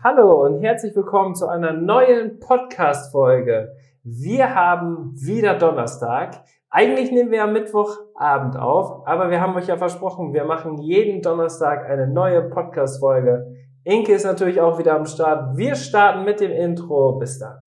Hallo und herzlich willkommen zu einer neuen Podcast-Folge. Wir haben wieder Donnerstag. Eigentlich nehmen wir am Mittwochabend auf, aber wir haben euch ja versprochen, wir machen jeden Donnerstag eine neue Podcast-Folge. Inke ist natürlich auch wieder am Start. Wir starten mit dem Intro. Bis dann.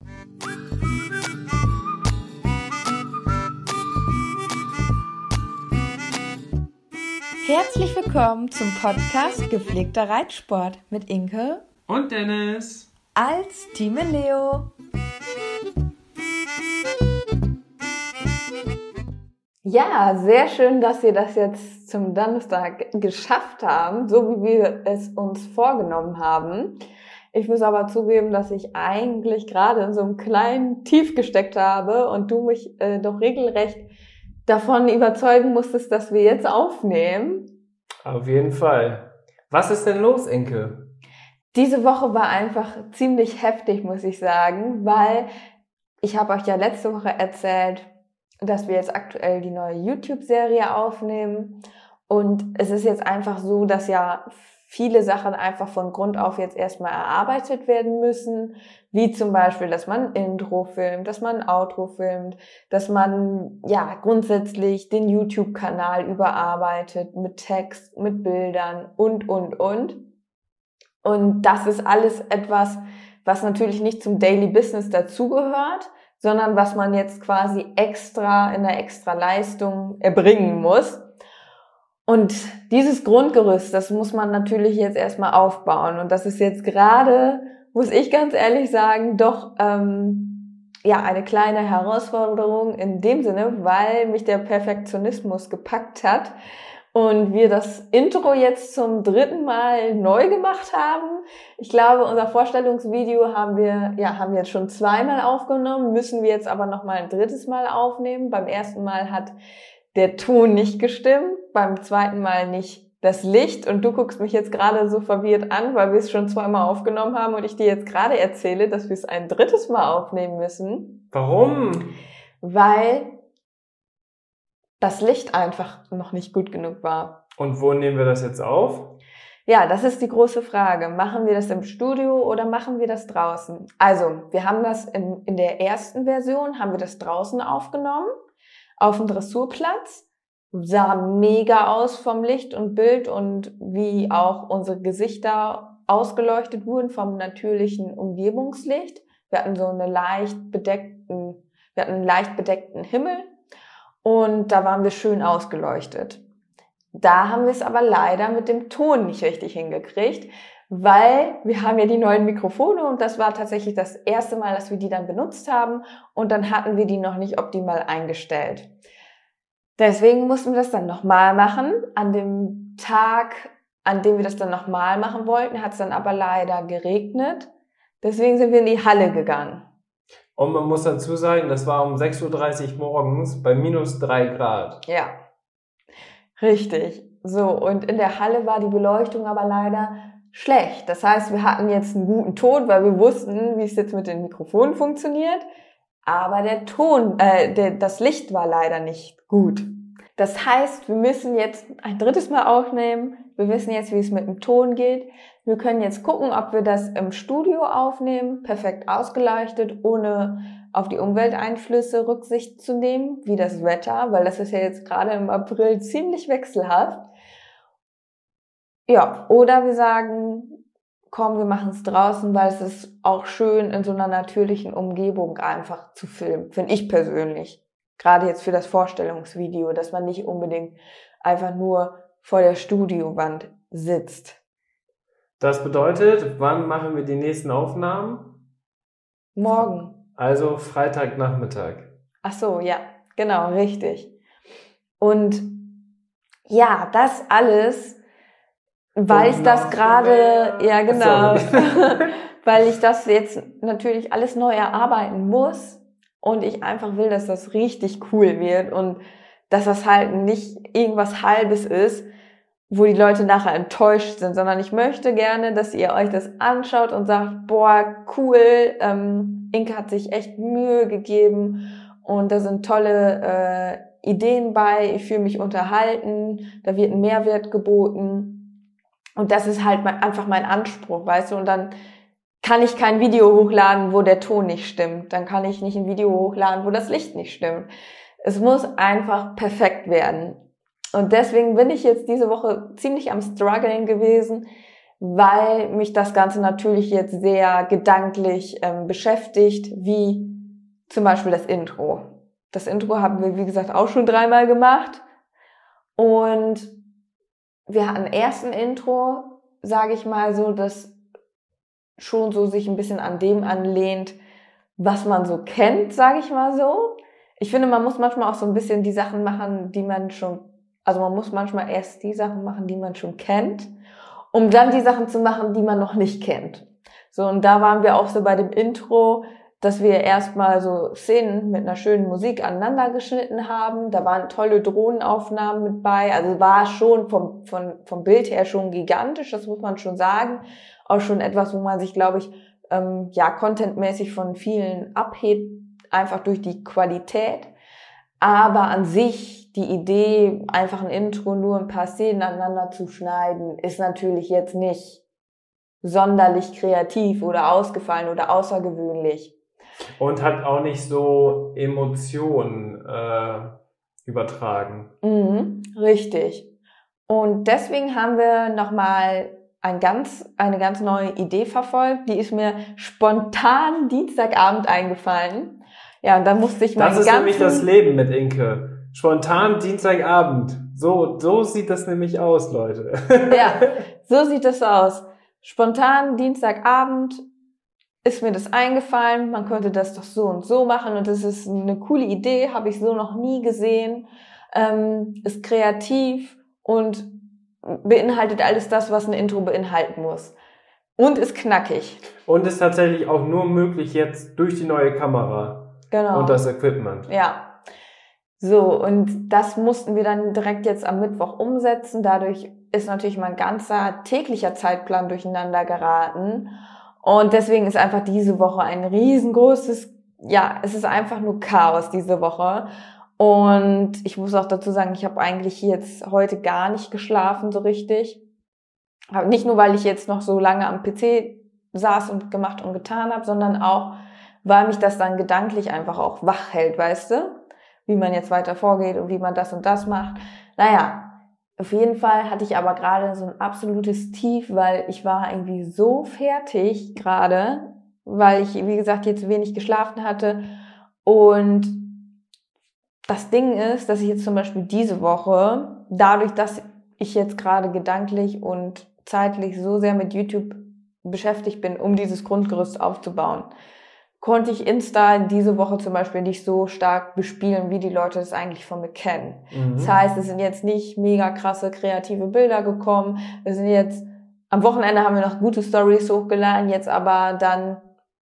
Herzlich willkommen zum Podcast Gepflegter Reitsport mit Inke und Dennis als Team Leo. Ja, sehr schön, dass wir das jetzt zum Donnerstag geschafft haben, so wie wir es uns vorgenommen haben. Ich muss aber zugeben, dass ich eigentlich gerade in so einem kleinen Tief gesteckt habe und du mich äh, doch regelrecht davon überzeugen musstest, dass wir jetzt aufnehmen. Auf jeden Fall. Was ist denn los, Enkel? Diese Woche war einfach ziemlich heftig, muss ich sagen, weil ich habe euch ja letzte Woche erzählt, dass wir jetzt aktuell die neue YouTube-Serie aufnehmen. Und es ist jetzt einfach so, dass ja viele Sachen einfach von Grund auf jetzt erstmal erarbeitet werden müssen, wie zum Beispiel, dass man Intro filmt, dass man Outro filmt, dass man ja grundsätzlich den YouTube-Kanal überarbeitet mit Text, mit Bildern und, und, und. Und das ist alles etwas, was natürlich nicht zum Daily Business dazugehört, sondern was man jetzt quasi extra in der extra Leistung erbringen muss. Und dieses Grundgerüst, das muss man natürlich jetzt erstmal aufbauen. Und das ist jetzt gerade, muss ich ganz ehrlich sagen, doch ähm, ja eine kleine Herausforderung in dem Sinne, weil mich der Perfektionismus gepackt hat und wir das Intro jetzt zum dritten Mal neu gemacht haben. Ich glaube, unser Vorstellungsvideo haben wir, ja, haben wir jetzt schon zweimal aufgenommen, müssen wir jetzt aber noch mal ein drittes Mal aufnehmen. Beim ersten Mal hat der Ton nicht gestimmt, beim zweiten Mal nicht das Licht und du guckst mich jetzt gerade so verwirrt an, weil wir es schon zweimal aufgenommen haben und ich dir jetzt gerade erzähle, dass wir es ein drittes Mal aufnehmen müssen. Warum? Weil das Licht einfach noch nicht gut genug war. Und wo nehmen wir das jetzt auf? Ja, das ist die große Frage. Machen wir das im Studio oder machen wir das draußen? Also, wir haben das in, in der ersten Version, haben wir das draußen aufgenommen, auf dem Dressurplatz. Sah mega aus vom Licht und Bild und wie auch unsere Gesichter ausgeleuchtet wurden vom natürlichen Umgebungslicht. Wir hatten so eine leicht bedeckten, wir hatten einen leicht bedeckten Himmel und da waren wir schön ausgeleuchtet. Da haben wir es aber leider mit dem Ton nicht richtig hingekriegt, weil wir haben ja die neuen Mikrofone und das war tatsächlich das erste Mal, dass wir die dann benutzt haben und dann hatten wir die noch nicht optimal eingestellt. Deswegen mussten wir das dann nochmal machen. An dem Tag, an dem wir das dann nochmal machen wollten, hat es dann aber leider geregnet. Deswegen sind wir in die Halle gegangen. Und man muss dazu sagen, das war um 6.30 Uhr morgens bei minus drei Grad. Ja, richtig. So, und in der Halle war die Beleuchtung aber leider schlecht. Das heißt, wir hatten jetzt einen guten Ton, weil wir wussten, wie es jetzt mit den Mikrofonen funktioniert. Aber der Ton, äh, der, das Licht war leider nicht gut. Das heißt, wir müssen jetzt ein drittes Mal aufnehmen. Wir wissen jetzt, wie es mit dem Ton geht. Wir können jetzt gucken, ob wir das im Studio aufnehmen, perfekt ausgeleuchtet, ohne auf die Umwelteinflüsse Rücksicht zu nehmen, wie das Wetter, weil das ist ja jetzt gerade im April ziemlich wechselhaft. Ja, oder wir sagen, komm, wir machen es draußen, weil es ist auch schön, in so einer natürlichen Umgebung einfach zu filmen, finde ich persönlich. Gerade jetzt für das Vorstellungsvideo, dass man nicht unbedingt einfach nur vor der Studiowand sitzt. Das bedeutet, wann machen wir die nächsten Aufnahmen? Morgen. Also Freitagnachmittag. Ach so, ja, genau, richtig. Und ja, das alles Weil ich das gerade, ja genau, weil ich das jetzt natürlich alles neu erarbeiten muss und ich einfach will, dass das richtig cool wird und dass das halt nicht irgendwas Halbes ist, wo die Leute nachher enttäuscht sind, sondern ich möchte gerne, dass ihr euch das anschaut und sagt, boah, cool, ähm, Inke hat sich echt Mühe gegeben und da sind tolle äh, Ideen bei, ich fühle mich unterhalten, da wird ein Mehrwert geboten und das ist halt mein, einfach mein Anspruch, weißt du? Und dann kann ich kein Video hochladen, wo der Ton nicht stimmt. Dann kann ich nicht ein Video hochladen, wo das Licht nicht stimmt. Es muss einfach perfekt werden. Und deswegen bin ich jetzt diese Woche ziemlich am struggeln gewesen, weil mich das Ganze natürlich jetzt sehr gedanklich ähm, beschäftigt, wie zum Beispiel das Intro. Das Intro haben wir, wie gesagt, auch schon dreimal gemacht. Und wir hatten erst ein Intro, sage ich mal so, das schon so sich ein bisschen an dem anlehnt, was man so kennt, sage ich mal so. Ich finde, man muss manchmal auch so ein bisschen die Sachen machen, die man schon, also man muss manchmal erst die Sachen machen, die man schon kennt, um dann die Sachen zu machen, die man noch nicht kennt. So, und da waren wir auch so bei dem Intro, dass wir erstmal so Szenen mit einer schönen Musik aneinander geschnitten haben. Da waren tolle Drohnenaufnahmen mit bei. Also war schon vom, vom, vom Bild her schon gigantisch, das muss man schon sagen. Auch schon etwas, wo man sich, glaube ich, ähm, ja, contentmäßig von vielen abhebt, einfach durch die Qualität. Aber an sich, die Idee, einfach ein Intro, nur ein paar Szenen aneinander zu schneiden, ist natürlich jetzt nicht sonderlich kreativ oder ausgefallen oder außergewöhnlich. Und hat auch nicht so Emotionen äh, übertragen. Mhm, richtig. Und deswegen haben wir nochmal ein ganz, eine ganz neue Idee verfolgt. Die ist mir spontan Dienstagabend eingefallen. Ja, und dann musste ich mal. Das ist nämlich das Leben mit Inke. Spontan Dienstagabend. So, so sieht das nämlich aus, Leute. ja, so sieht das aus. Spontan Dienstagabend ist mir das eingefallen, man könnte das doch so und so machen und das ist eine coole Idee, habe ich so noch nie gesehen, ähm, ist kreativ und beinhaltet alles das, was ein Intro beinhalten muss. Und ist knackig. Und ist tatsächlich auch nur möglich jetzt durch die neue Kamera. Genau. Und das Equipment. Ja. So, und das mussten wir dann direkt jetzt am Mittwoch umsetzen. Dadurch ist natürlich mein ganzer täglicher Zeitplan durcheinander geraten. Und deswegen ist einfach diese Woche ein riesengroßes, ja, es ist einfach nur Chaos diese Woche. Und ich muss auch dazu sagen, ich habe eigentlich jetzt heute gar nicht geschlafen so richtig. Aber nicht nur, weil ich jetzt noch so lange am PC saß und gemacht und getan habe, sondern auch, weil mich das dann gedanklich einfach auch wach hält, weißt du? Wie man jetzt weiter vorgeht und wie man das und das macht. Naja, auf jeden Fall hatte ich aber gerade so ein absolutes Tief, weil ich war irgendwie so fertig gerade, weil ich, wie gesagt, jetzt wenig geschlafen hatte. Und das Ding ist, dass ich jetzt zum Beispiel diese Woche, dadurch, dass ich jetzt gerade gedanklich und zeitlich so sehr mit YouTube beschäftigt bin, um dieses Grundgerüst aufzubauen, konnte ich Insta diese Woche zum Beispiel nicht so stark bespielen, wie die Leute das eigentlich von mir kennen. Mhm. Das heißt, es sind jetzt nicht mega krasse kreative Bilder gekommen. Wir sind jetzt, am Wochenende haben wir noch gute Stories hochgeladen, jetzt aber dann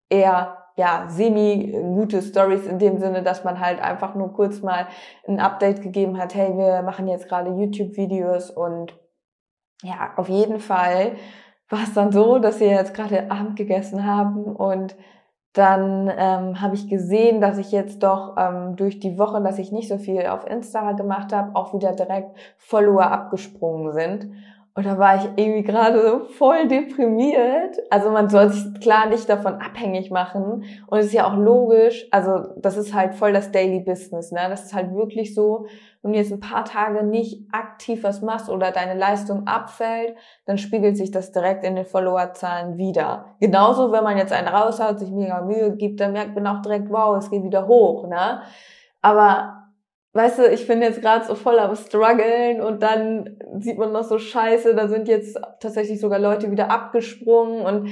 eher ja, semi gute Stories in dem Sinne, dass man halt einfach nur kurz mal ein Update gegeben hat, hey, wir machen jetzt gerade YouTube-Videos und ja, auf jeden Fall war es dann so, dass wir jetzt gerade Abend gegessen haben und dann ähm, habe ich gesehen, dass ich jetzt doch ähm, durch die Woche, dass ich nicht so viel auf Insta gemacht habe, auch wieder direkt Follower abgesprungen sind. Und da war ich irgendwie gerade so voll deprimiert. Also man soll sich klar nicht davon abhängig machen. Und es ist ja auch logisch, also das ist halt voll das Daily Business, ne? Das ist halt wirklich so, wenn du jetzt ein paar Tage nicht aktiv was machst oder deine Leistung abfällt, dann spiegelt sich das direkt in den Followerzahlen wieder. Genauso, wenn man jetzt einen raushaut, sich mega Mühe gibt, dann merkt man auch direkt, wow, es geht wieder hoch, ne? Aber weißt du, ich bin jetzt gerade so voll am struggeln und dann sieht man noch so scheiße, da sind jetzt tatsächlich sogar Leute wieder abgesprungen und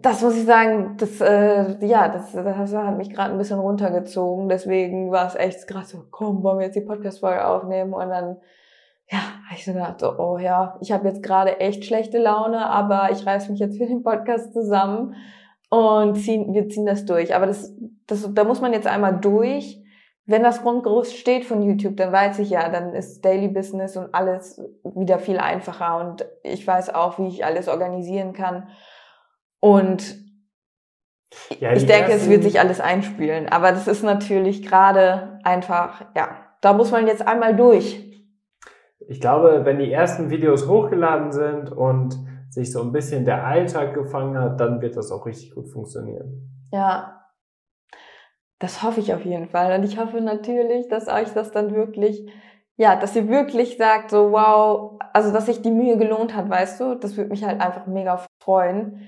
das muss ich sagen, das, äh, ja, das, das hat mich gerade ein bisschen runtergezogen. Deswegen war es echt gerade so, komm, wollen wir jetzt die Podcast-Folge aufnehmen? Und dann, ja, habe ich so gedacht, oh ja, ich habe jetzt gerade echt schlechte Laune, aber ich reiß mich jetzt für den Podcast zusammen und ziehen, wir ziehen das durch. Aber das, das, da muss man jetzt einmal durch. Wenn das Grundgerüst steht von YouTube, dann weiß ich ja, dann ist Daily Business und alles wieder viel einfacher und ich weiß auch, wie ich alles organisieren kann. Und ja, ich denke, es wird sich alles einspielen. Aber das ist natürlich gerade einfach, ja, da muss man jetzt einmal durch. Ich glaube, wenn die ersten Videos hochgeladen sind und sich so ein bisschen der Alltag gefangen hat, dann wird das auch richtig gut funktionieren. Ja. Das hoffe ich auf jeden Fall. Und ich hoffe natürlich, dass euch das dann wirklich, ja, dass ihr wirklich sagt, so wow, also dass sich die Mühe gelohnt hat, weißt du, das würde mich halt einfach mega freuen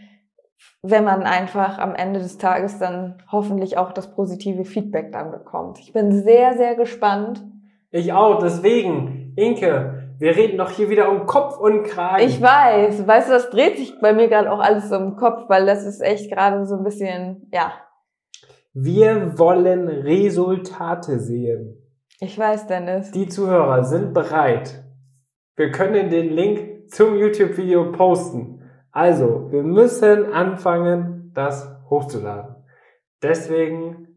wenn man einfach am Ende des Tages dann hoffentlich auch das positive Feedback dann bekommt. Ich bin sehr, sehr gespannt. Ich auch, deswegen, Inke, wir reden doch hier wieder um Kopf und Kragen. Ich weiß, weißt du, das dreht sich bei mir gerade auch alles so im Kopf, weil das ist echt gerade so ein bisschen, ja. Wir wollen Resultate sehen. Ich weiß, Dennis. Die Zuhörer sind bereit. Wir können den Link zum YouTube-Video posten. Also, wir müssen anfangen, das hochzuladen. Deswegen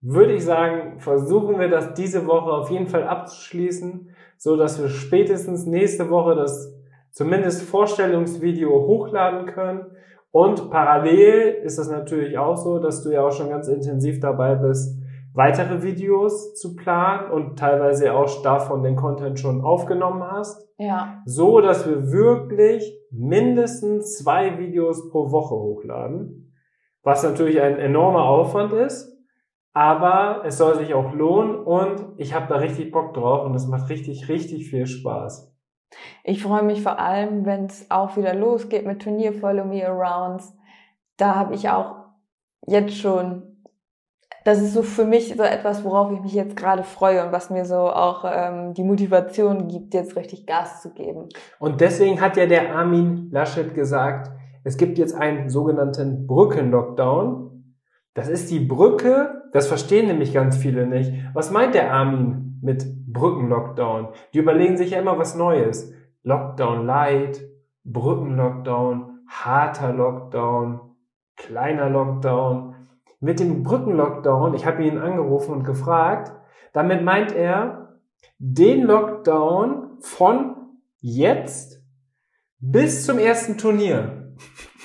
würde ich sagen, versuchen wir das diese Woche auf jeden Fall abzuschließen, so dass wir spätestens nächste Woche das zumindest Vorstellungsvideo hochladen können. Und parallel ist es natürlich auch so, dass du ja auch schon ganz intensiv dabei bist, weitere Videos zu planen und teilweise auch davon den Content schon aufgenommen hast. Ja. So, dass wir wirklich mindestens zwei Videos pro Woche hochladen. Was natürlich ein enormer Aufwand ist. Aber es soll sich auch lohnen und ich habe da richtig Bock drauf und es macht richtig, richtig viel Spaß. Ich freue mich vor allem, wenn es auch wieder losgeht mit Turnier Follow Me Arounds. Da habe ich auch jetzt schon das ist so für mich so etwas, worauf ich mich jetzt gerade freue und was mir so auch ähm, die Motivation gibt, jetzt richtig Gas zu geben. Und deswegen hat ja der Armin Laschet gesagt, es gibt jetzt einen sogenannten Brückenlockdown. Das ist die Brücke, das verstehen nämlich ganz viele nicht. Was meint der Armin mit Brückenlockdown? Die überlegen sich ja immer was Neues. Lockdown Light, Brückenlockdown, harter Lockdown, kleiner Lockdown mit dem Brückenlockdown, ich habe ihn angerufen und gefragt, damit meint er den Lockdown von jetzt bis zum ersten Turnier.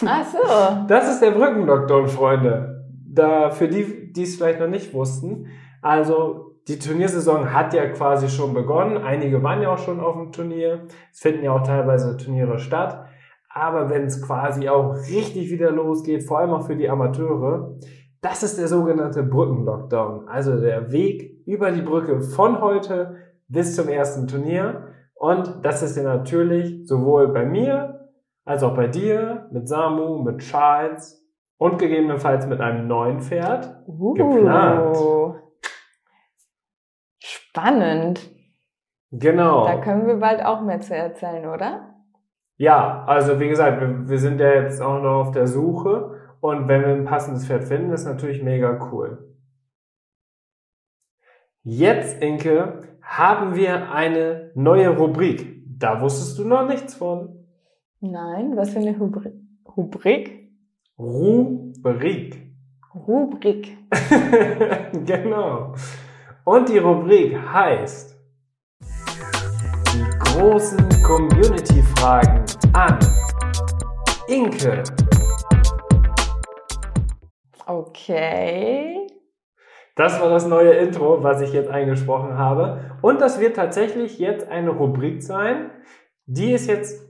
Ach so. Das ist der Brückenlockdown, Freunde. Da, für die, die es vielleicht noch nicht wussten. Also, die Turniersaison hat ja quasi schon begonnen. Einige waren ja auch schon auf dem Turnier. Es finden ja auch teilweise Turniere statt. Aber wenn es quasi auch richtig wieder losgeht, vor allem auch für die Amateure, das ist der sogenannte Brückenlockdown, also der Weg über die Brücke von heute bis zum ersten Turnier. Und das ist ja natürlich sowohl bei mir als auch bei dir, mit Samu, mit Charles und gegebenenfalls mit einem neuen Pferd uh, geplant. Spannend. Genau. Da können wir bald auch mehr zu erzählen, oder? Ja, also wie gesagt, wir, wir sind ja jetzt auch noch auf der Suche und wenn wir ein passendes Pferd finden, ist natürlich mega cool. Jetzt, Inke, haben wir eine neue Rubrik. Da wusstest du noch nichts von. Nein, was für eine Rubrik? Rubrik? Rubrik. Rubrik. genau. Und die Rubrik heißt die großen Community-Fragen an Inke. Okay. Das war das neue Intro, was ich jetzt eingesprochen habe. Und das wird tatsächlich jetzt eine Rubrik sein. Die ist jetzt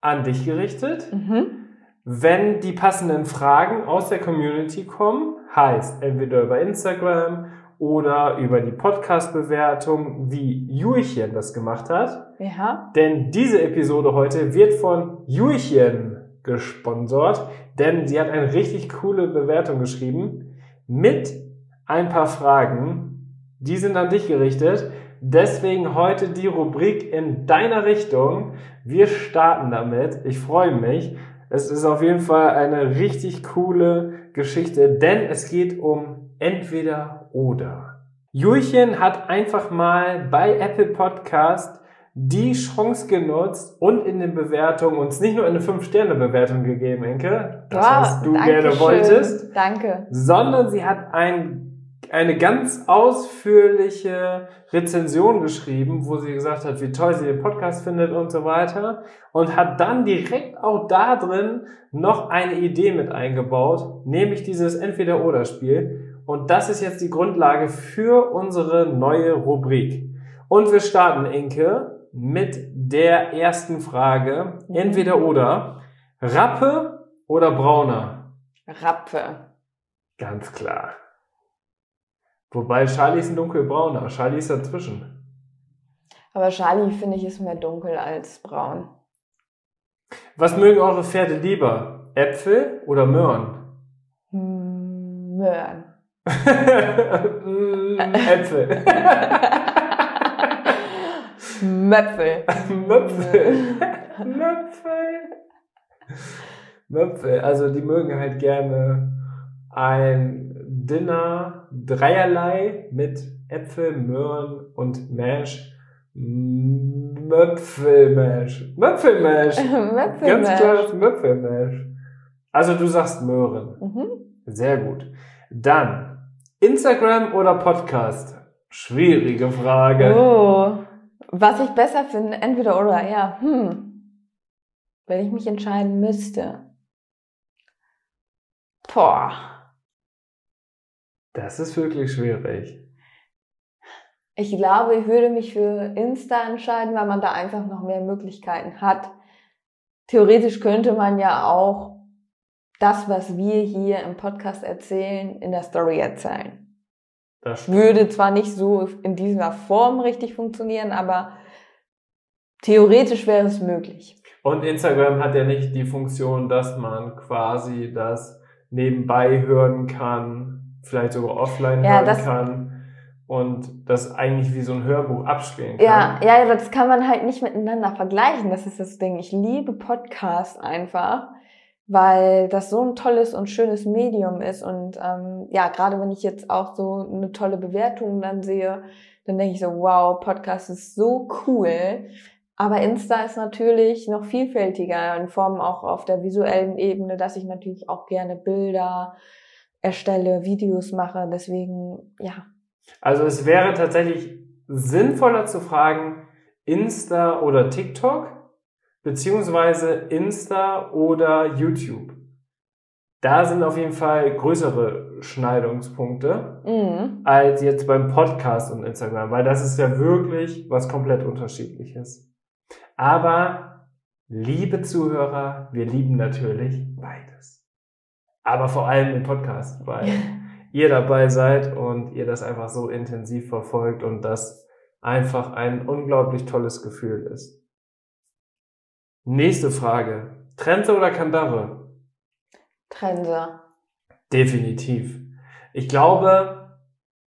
an dich gerichtet. Mhm. Wenn die passenden Fragen aus der Community kommen, heißt entweder über Instagram oder über die Podcast-Bewertung, wie Juichen das gemacht hat. Ja. Denn diese Episode heute wird von Juichen gesponsert, denn sie hat eine richtig coole Bewertung geschrieben mit ein paar Fragen. Die sind an dich gerichtet. Deswegen heute die Rubrik in deiner Richtung. Wir starten damit. Ich freue mich. Es ist auf jeden Fall eine richtig coole Geschichte, denn es geht um entweder oder. Julchen hat einfach mal bei Apple Podcast die Chance genutzt und in den Bewertungen uns nicht nur eine 5-Sterne-Bewertung gegeben, Enke, das Wow, was du gerne schön. wolltest, Danke. sondern sie hat ein, eine ganz ausführliche Rezension geschrieben, wo sie gesagt hat, wie toll sie den Podcast findet und so weiter und hat dann direkt auch da drin noch eine Idee mit eingebaut, nämlich dieses Entweder-Oder-Spiel. Und das ist jetzt die Grundlage für unsere neue Rubrik. Und wir starten, Inke, mit der ersten Frage. Mhm. Entweder oder. Rappe oder Brauner? Rapfe. Ganz klar. Wobei Charlie ist ein dunkelbrauner. Charlie ist dazwischen. Aber Charlie, finde ich, ist mehr dunkel als braun. Was mögen eure Pferde lieber? Äpfel oder Möhren? Hm, Möhren. Äpfel. Möpfel. Möpfel. Möpfel. Möpfel. Also die mögen halt gerne ein Dinner dreierlei mit Äpfel, Möhren und Mash. Möpfelmash. Möpfelmash. Ganz Möpfelmesh. klares Möpfelmash. Also du sagst Möhren. Mhm. Sehr gut. Dann Instagram oder Podcast? Schwierige Frage. Oh. Was ich besser finde, entweder oder, ja. Hm. Wenn ich mich entscheiden müsste. Boah. Das ist wirklich schwierig. Ich glaube, ich würde mich für Insta entscheiden, weil man da einfach noch mehr Möglichkeiten hat. Theoretisch könnte man ja auch das, was wir hier im Podcast erzählen, in der Story erzählen. Das. Würde zwar nicht so in dieser Form richtig funktionieren, aber theoretisch wäre es möglich. Und Instagram hat ja nicht die Funktion, dass man quasi das nebenbei hören kann, vielleicht sogar offline Ja, hören das- kann und das eigentlich wie so ein Hörbuch abspielen kann. Ja, ja, ja, das kann man halt nicht miteinander vergleichen. Das ist das Ding. Ich liebe Podcasts einfach, weil das so ein tolles und schönes Medium ist. Und ähm, ja, gerade wenn ich jetzt auch so eine tolle Bewertung dann sehe, dann denke ich so, wow, Podcast ist so cool. Aber Insta ist natürlich noch vielfältiger in Form auch auf der visuellen Ebene, dass ich natürlich auch gerne Bilder erstelle, Videos mache. Deswegen, ja, Also es wäre tatsächlich sinnvoller zu fragen, Insta oder TikTok, beziehungsweise Insta oder YouTube. Da sind auf jeden Fall größere Schneidungspunkte mhm. als jetzt beim Podcast und Instagram, weil das ist ja wirklich was komplett unterschiedliches. Aber, liebe Zuhörer, wir lieben natürlich beides. Aber vor allem den Podcast, weil ihr dabei seid und ihr das einfach so intensiv verfolgt und das einfach ein unglaublich tolles Gefühl ist. Nächste Frage. Trense oder Kandare? Trense. Definitiv. Ich glaube,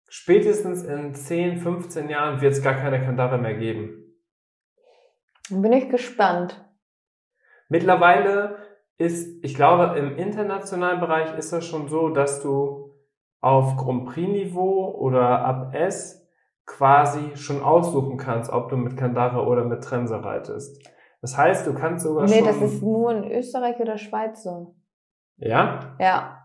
spätestens in 10, 15 Jahren wird es gar keine Kandare mehr geben. Bin ich gespannt. Mittlerweile ist, ich glaube, im internationalen Bereich ist das schon so, dass du auf Grand Prix-Niveau oder ab S quasi schon aussuchen kannst, ob du mit Kandare oder mit Trense reitest. Das heißt, du kannst sogar Nee, schon... das ist nur in Österreich oder Schweiz so. ja? Ja.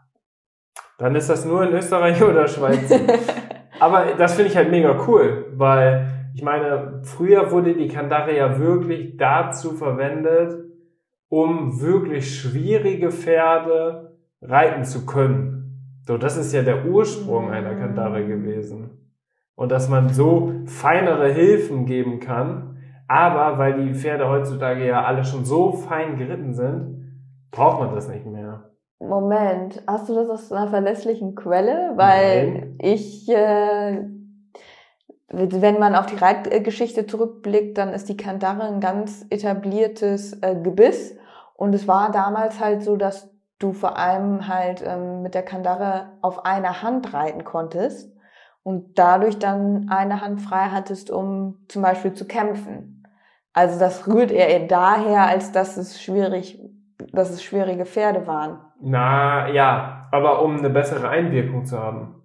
Dann ist das nur in Österreich oder Schweiz. Aber das finde ich halt mega cool, weil ich meine, früher wurde die Kandare ja wirklich dazu verwendet, um wirklich schwierige Pferde reiten zu können. So, das ist ja der Ursprung einer Kandare gewesen. Und dass man so feinere Hilfen geben kann, aber weil die Pferde heutzutage ja alle schon so fein geritten sind, braucht man das nicht mehr. Moment, hast du das aus einer verlässlichen Quelle? Weil Nein. ich, äh, wenn man auf die Reitgeschichte zurückblickt, dann ist die Kandare ein ganz etabliertes äh, Gebiss. Und es war damals halt so, dass du vor allem halt ähm, mit der Kandare auf einer Hand reiten konntest und dadurch dann eine Hand frei hattest, um zum Beispiel zu kämpfen. Also das rührt eher daher, als dass es schwierig, dass es schwierige Pferde waren. Na ja, aber um eine bessere Einwirkung zu haben.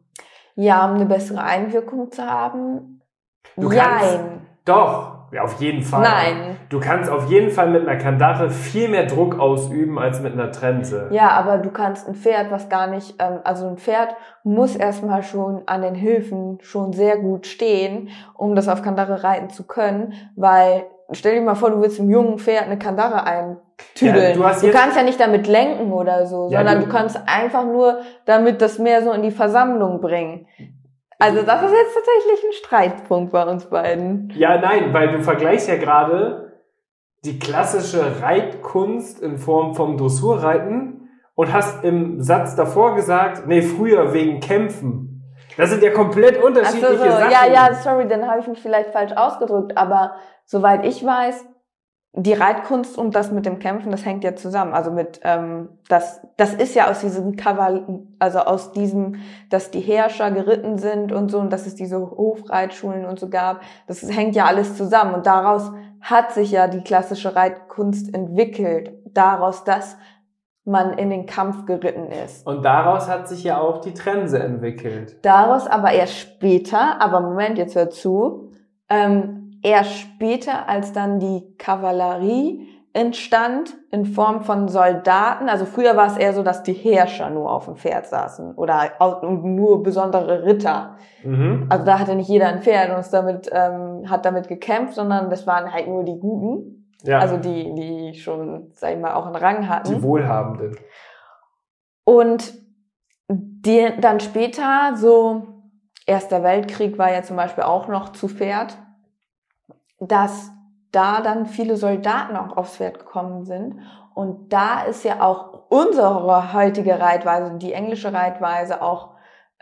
Ja, um eine bessere Einwirkung zu haben. Du kannst- Jein. Doch, auf jeden Fall. Nein. Du kannst auf jeden Fall mit einer Kandare viel mehr Druck ausüben als mit einer Trense. Ja, aber du kannst ein Pferd, was gar nicht, ähm, also ein Pferd muss erstmal schon an den Hilfen schon sehr gut stehen, um das auf Kandare reiten zu können, weil stell dir mal vor, du willst einem jungen Pferd eine Kandare eintüdeln. Ja, du hast du kannst ja nicht damit lenken oder so, Ja, sondern du- du, kannst einfach nur damit das mehr so in die Versammlung bringen. Also das ist jetzt tatsächlich ein Streitpunkt bei uns beiden. Ja, nein, weil du vergleichst ja gerade die klassische Reitkunst in Form vom Dressurreiten und hast im Satz davor gesagt, nee, früher wegen Kämpfen. Das sind ja komplett Ach so, unterschiedliche so. Sachen. Ja, ja, sorry, dann habe ich mich vielleicht falsch ausgedrückt, aber soweit ich weiß, die Reitkunst und das mit dem Kämpfen, das hängt ja zusammen. Also mit ähm, das, das ist ja aus diesem Kaval, also aus diesem, dass die Herrscher geritten sind und so und dass es diese Hofreitschulen und so gab. Das hängt ja alles zusammen und daraus hat sich ja die klassische Reitkunst entwickelt, daraus, dass man in den Kampf geritten ist. Und daraus hat sich ja auch die Trense entwickelt. Daraus aber erst später, aber Moment, jetzt hör zu, ähm, erst später, als dann die Kavallerie entstand in Form von Soldaten. Also früher war es eher so, dass die Herrscher nur auf dem Pferd saßen oder nur besondere Ritter. Mhm. Also da hatte nicht jeder ein Pferd und ist damit, ähm, hat damit gekämpft, sondern das waren halt nur die Guten. Ja, Also die, die schon, sag ich mal, auch einen Rang hatten. die Wohlhabenden. Und die, dann später, so Erster Weltkrieg war ja zum Beispiel auch noch zu Pferd, dass da dann viele Soldaten auch aufs Pferd gekommen sind. Und da ist ja auch unsere heutige Reitweise, die englische Reitweise auch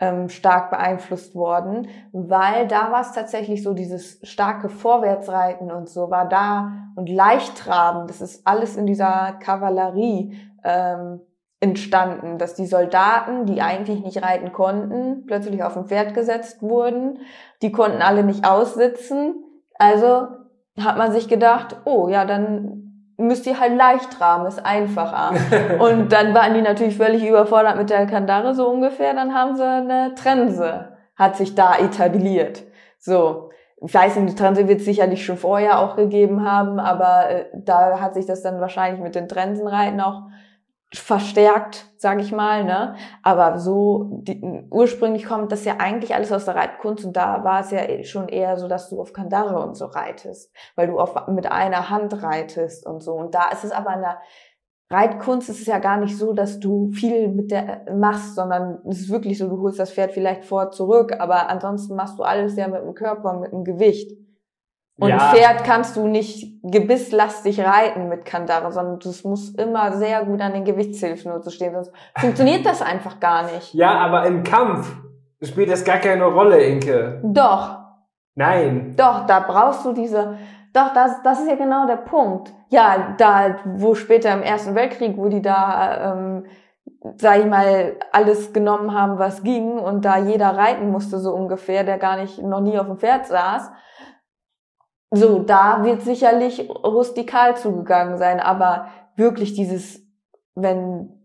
ähm, stark beeinflusst worden, weil da war es tatsächlich so, dieses starke Vorwärtsreiten und so war da und Leichttraben, das ist alles in dieser Kavallerie ähm, entstanden, dass die Soldaten, die eigentlich nicht reiten konnten, plötzlich auf ein Pferd gesetzt wurden. Die konnten alle nicht aussitzen. Also hat man sich gedacht, oh ja, dann müsst ihr halt leicht traben, ist einfacher. Und dann waren die natürlich völlig überfordert mit der Kandare so ungefähr. Dann haben sie eine Trense, hat sich da etabliert. So. Ich weiß nicht, die Trense wird es sicherlich schon vorher auch gegeben haben, aber äh, da hat sich das dann wahrscheinlich mit den Trensenreiten auch verstärkt, sage ich mal, ne? Aber so die, ursprünglich kommt das ja eigentlich alles aus der Reitkunst und da war es ja schon eher so, dass du auf Kandare und so reitest, weil du auf, mit einer Hand reitest und so. Und da ist es aber in der Reitkunst ist es ja gar nicht so, dass du viel mit der machst, sondern es ist wirklich so, du holst das Pferd vielleicht vor zurück, aber ansonsten machst du alles ja mit dem Körper, mit dem Gewicht. Und Ja. ein Pferd kannst du nicht gebisslastig reiten mit Kandare, sondern das muss immer sehr gut an den Gewichtshilfen und so stehen, sonst funktioniert das einfach gar nicht. Ja, aber im Kampf spielt das gar keine Rolle, Inke. Doch, Nein. doch, da brauchst du diese, doch, das, das ist ja genau der Punkt. Ja, da, wo später im Ersten Weltkrieg, wo die da, ähm, sag ich mal, alles genommen haben, was ging und da jeder reiten musste so ungefähr, der gar nicht, noch nie auf dem Pferd saß, so, da wird sicherlich rustikal zugegangen sein, aber wirklich dieses, wenn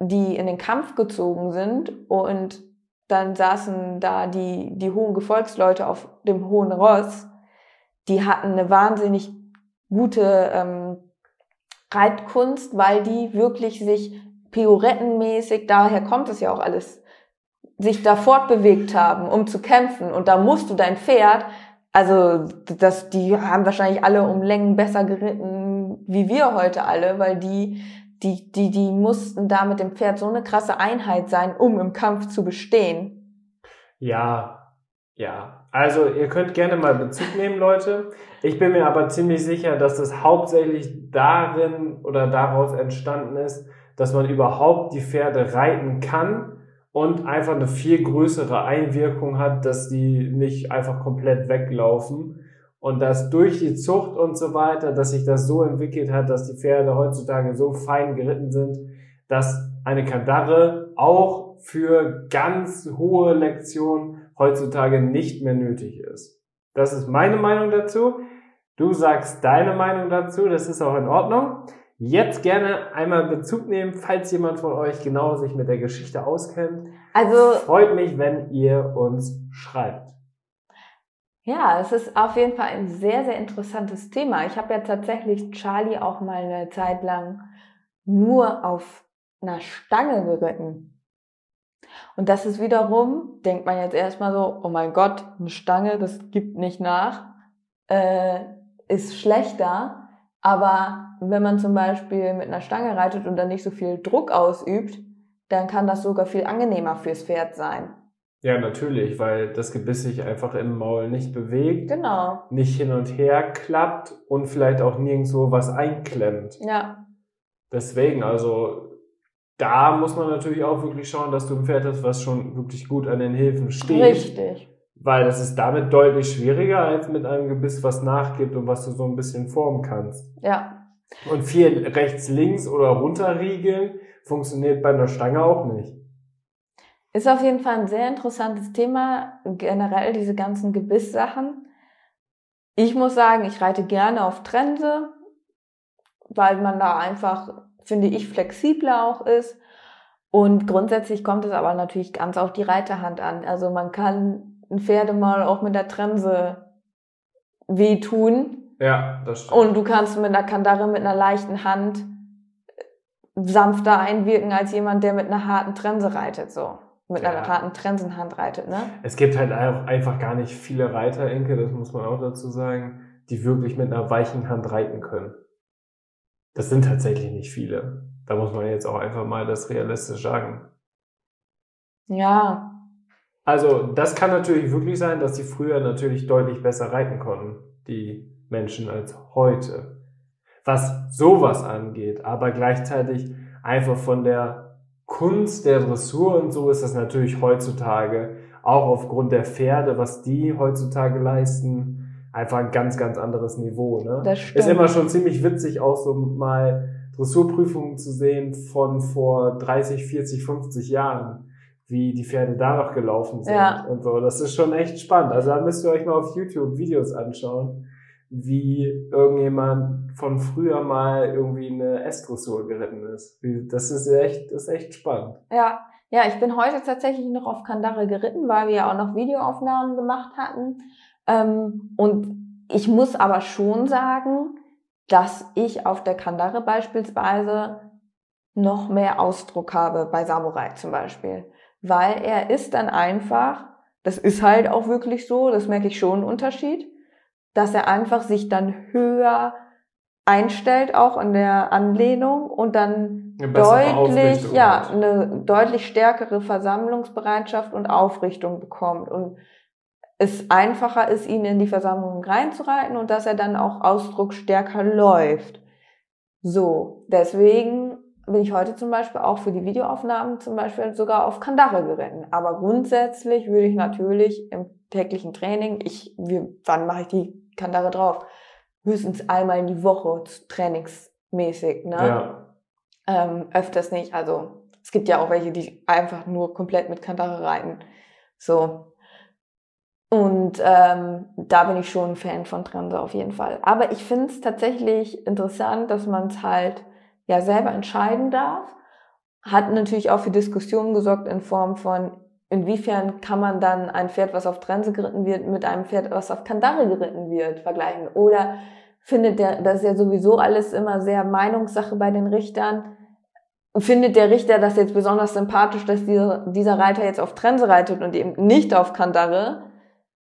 die in den Kampf gezogen sind und dann saßen da die, die hohen Gefolgsleute auf dem hohen Ross, die hatten eine wahnsinnig gute ähm, Reitkunst, weil die wirklich sich piorettenmäßig, daher kommt es ja auch alles, sich da fortbewegt haben, um zu kämpfen. Und da musst du dein Pferd, also das, die haben wahrscheinlich alle um Längen besser geritten wie wir heute alle, weil die, die, die, die mussten da mit dem Pferd so eine krasse Einheit sein, um im Kampf zu bestehen. Ja, ja. Also ihr könnt gerne mal Bezug nehmen, Leute. Ich bin mir aber ziemlich sicher, dass das hauptsächlich darin oder daraus entstanden ist, dass man überhaupt die Pferde reiten kann und einfach eine viel größere Einwirkung hat, dass die nicht einfach komplett weglaufen. Und dass durch die Zucht und so weiter, dass sich das so entwickelt hat, dass die Pferde heutzutage so fein geritten sind, dass eine Kandare auch für ganz hohe Lektionen heutzutage nicht mehr nötig ist. Das ist meine Meinung dazu. Du sagst deine Meinung dazu, das ist auch in Ordnung. Jetzt gerne einmal Bezug nehmen, falls jemand von euch genau sich mit der Geschichte auskennt. Also Freut mich, wenn ihr uns schreibt. Ja, es ist auf jeden Fall ein sehr, sehr interessantes Thema. Ich habe ja tatsächlich Charlie auch mal eine Zeit lang nur auf einer Stange geritten. Und das ist wiederum, denkt man jetzt erstmal so, oh mein Gott, eine Stange, das gibt nicht nach, äh, ist schlechter. Aber wenn man zum Beispiel mit einer Stange reitet und dann nicht so viel Druck ausübt, dann kann das sogar viel angenehmer fürs Pferd sein. Ja, natürlich, weil das Gebiss sich einfach im Maul nicht bewegt, Genau. nicht hin und her klappt und vielleicht auch nirgendwo was einklemmt. Ja, Deswegen, also da muss man natürlich auch wirklich schauen, dass du ein Pferd hast, was schon wirklich gut an den Hilfen steht. richtig. Weil das ist damit deutlich schwieriger als mit einem Gebiss, was nachgibt und was du so ein bisschen formen kannst. Ja, Und viel rechts, links oder runterriegeln funktioniert bei einer Stange auch nicht. Ist auf jeden Fall ein sehr interessantes Thema, generell diese ganzen Gebisssachen. Ich muss sagen, ich reite gerne auf Trense, weil man da einfach, finde ich, flexibler auch ist. Und grundsätzlich kommt es aber natürlich ganz auf die Reiterhand an. Also man kann ein Pferdemal auch mit der Trense wehtun. Ja, das stimmt. Und du kannst mit einer Kandare mit einer leichten Hand sanfter einwirken als jemand, der mit einer harten Trense reitet, so. Mit einer Ja. harten Trensenhand reitet, ne? Es gibt halt auch einfach gar nicht viele Reiter, Inke, das muss man auch dazu sagen, die wirklich mit einer weichen Hand reiten können. Das sind tatsächlich nicht viele. Da muss man jetzt auch einfach mal das realistisch sagen. Ja, Also, das kann natürlich wirklich sein, dass sie früher natürlich deutlich besser reiten konnten, die Menschen, als heute. Was sowas angeht, aber gleichzeitig einfach von der Kunst der Dressur und so ist das natürlich heutzutage, auch aufgrund der Pferde, was die heutzutage leisten, einfach ein ganz, ganz anderes Niveau. Ne? das stimmt. Ist immer schon ziemlich witzig, auch so mal Dressurprüfungen zu sehen von vor 30, 40, 50 Jahren, wie die Pferde da noch gelaufen sind Ja. und so. Das ist schon echt spannend. Also da müsst ihr euch mal auf YouTube Videos anschauen, wie irgendjemand von früher mal irgendwie eine S-Dressur geritten ist. Das ist echt, das ist echt spannend. Ja, ja, ich bin heute tatsächlich noch auf Kandare geritten, weil wir ja auch noch Videoaufnahmen gemacht hatten. Ähm, und ich muss aber schon sagen, dass ich auf der Kandare beispielsweise noch mehr Ausdruck habe bei Samurai zum Beispiel. Weil er ist dann einfach, das ist halt auch wirklich so, das merke ich schon einen Unterschied, dass er einfach sich dann höher einstellt, auch in der Anlehnung und dann deutlich, ja, eine deutlich stärkere Versammlungsbereitschaft und Aufrichtung bekommt und es einfacher ist, ihn in die Versammlung reinzureiten und dass er dann auch ausdrucksstärker läuft. So, deswegen bin ich heute zum Beispiel auch für die Videoaufnahmen zum Beispiel sogar auf Kandare geritten. Aber grundsätzlich würde ich natürlich im täglichen Training, ich, wie, wann mache ich die Kandare drauf? Höchstens einmal in die Woche, trainingsmäßig, ne? Ja. ähm, öfters nicht. Also es gibt ja auch welche, die einfach nur komplett mit Kandare reiten. So. Und ähm, da bin ich schon ein Fan von Trense auf jeden Fall. Aber ich finde es tatsächlich interessant, dass man es halt ja selber entscheiden darf. Hat natürlich auch für Diskussionen gesorgt in Form von, inwiefern kann man dann ein Pferd, was auf Trense geritten wird, mit einem Pferd, was auf Kandare geritten wird, vergleichen. Oder findet der, das ist ja sowieso alles immer sehr Meinungssache bei den Richtern. Findet der Richter das jetzt besonders sympathisch, dass dieser, dieser Reiter jetzt auf Trense reitet und eben nicht auf Kandare?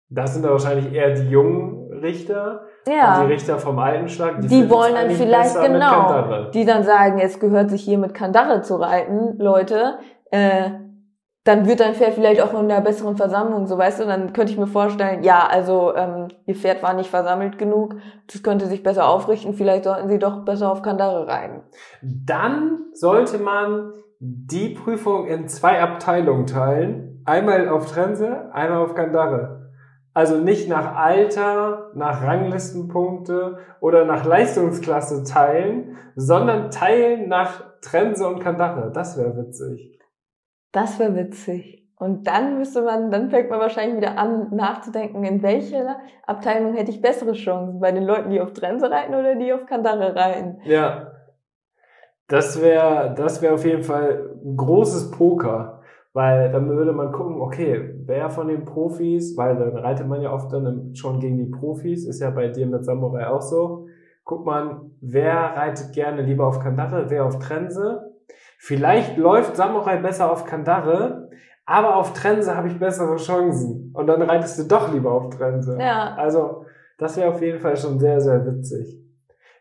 Das sind da wahrscheinlich eher die jungen Richter. Ja. Und die Richter vom alten Schlag, Die es wollen dann vielleicht genau, die dann sagen, es gehört sich hier mit Kandare zu reiten, Leute, äh, dann wird dein Pferd vielleicht auch in einer besseren Versammlung, so weißt du, dann könnte ich mir vorstellen, ja, also ähm, ihr Pferd war nicht versammelt genug, das könnte sich besser aufrichten, vielleicht sollten sie doch besser auf Kandare reiten. Dann sollte man die Prüfung in zwei Abteilungen teilen. Einmal auf Trense, einmal auf Kandare. Also nicht nach Alter, nach Ranglistenpunkte oder nach Leistungsklasse teilen, sondern teilen nach Trense und Kandare. Das wäre witzig. Das wäre witzig. Und dann müsste man, dann fängt man wahrscheinlich wieder an, nachzudenken, in welcher Abteilung hätte ich bessere Chancen? Bei den Leuten, die auf Trense reiten oder die auf Kandare reiten? Ja. Das wäre, das wäre auf jeden Fall ein großes Poker. Weil dann würde man gucken, okay, wer von den Profis, weil dann reitet man ja oft dann schon gegen die Profis, ist ja bei dir mit Samurai auch so. Guckt man, wer reitet gerne lieber auf Kandare, wer auf Trense. Vielleicht läuft Samurai besser auf Kandare, aber auf Trense habe ich bessere Chancen. Und dann reitest du doch lieber auf Trense. Ja. Also, das wäre auf jeden Fall schon sehr, sehr witzig.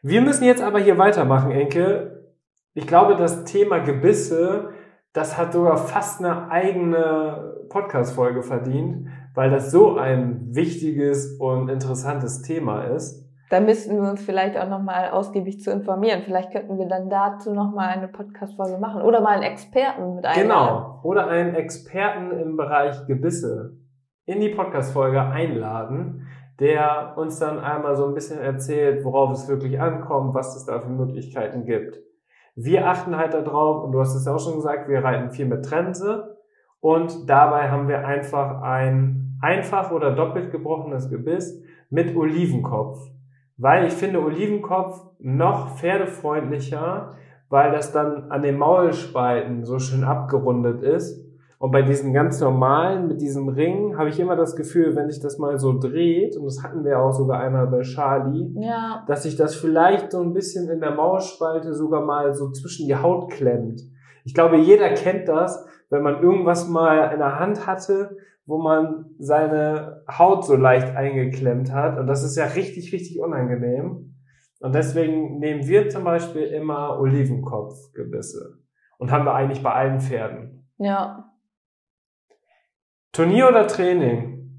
Wir müssen jetzt aber hier weitermachen, Enke. Ich glaube, das Thema Gebisse, das hat sogar fast eine eigene Podcast-Folge verdient, weil das so ein wichtiges und interessantes Thema ist. Da müssten wir uns vielleicht auch nochmal ausgiebig zu informieren. Vielleicht könnten wir dann dazu nochmal eine Podcast-Folge machen. Oder mal einen Experten mit einladen. Genau. Oder einen Experten im Bereich Gebisse in die Podcast-Folge einladen, der uns dann einmal so ein bisschen erzählt, worauf es wirklich ankommt, was es da für Möglichkeiten gibt. Wir achten halt darauf, und du hast es ja auch schon gesagt, wir reiten viel mit Trense und dabei haben wir einfach ein einfach oder doppelt gebrochenes Gebiss mit Olivenkopf weil ich finde Olivenkopf noch pferdefreundlicher, weil das dann an den Maulspalten so schön abgerundet ist. Und bei diesen ganz normalen, mit diesem Ring, habe ich immer das Gefühl, wenn sich das mal so dreht, und das hatten wir auch sogar einmal bei Charlie, Ja. dass sich das vielleicht so ein bisschen in der Maulspalte sogar mal so zwischen die Haut klemmt. Ich glaube, jeder kennt das, wenn man irgendwas mal in der Hand hatte, wo man seine Haut so leicht eingeklemmt hat. Und das ist ja richtig, richtig unangenehm. Und deswegen nehmen wir zum Beispiel immer Olivenkopfgebisse. Und haben wir eigentlich bei allen Pferden. Ja. Turnier oder Training?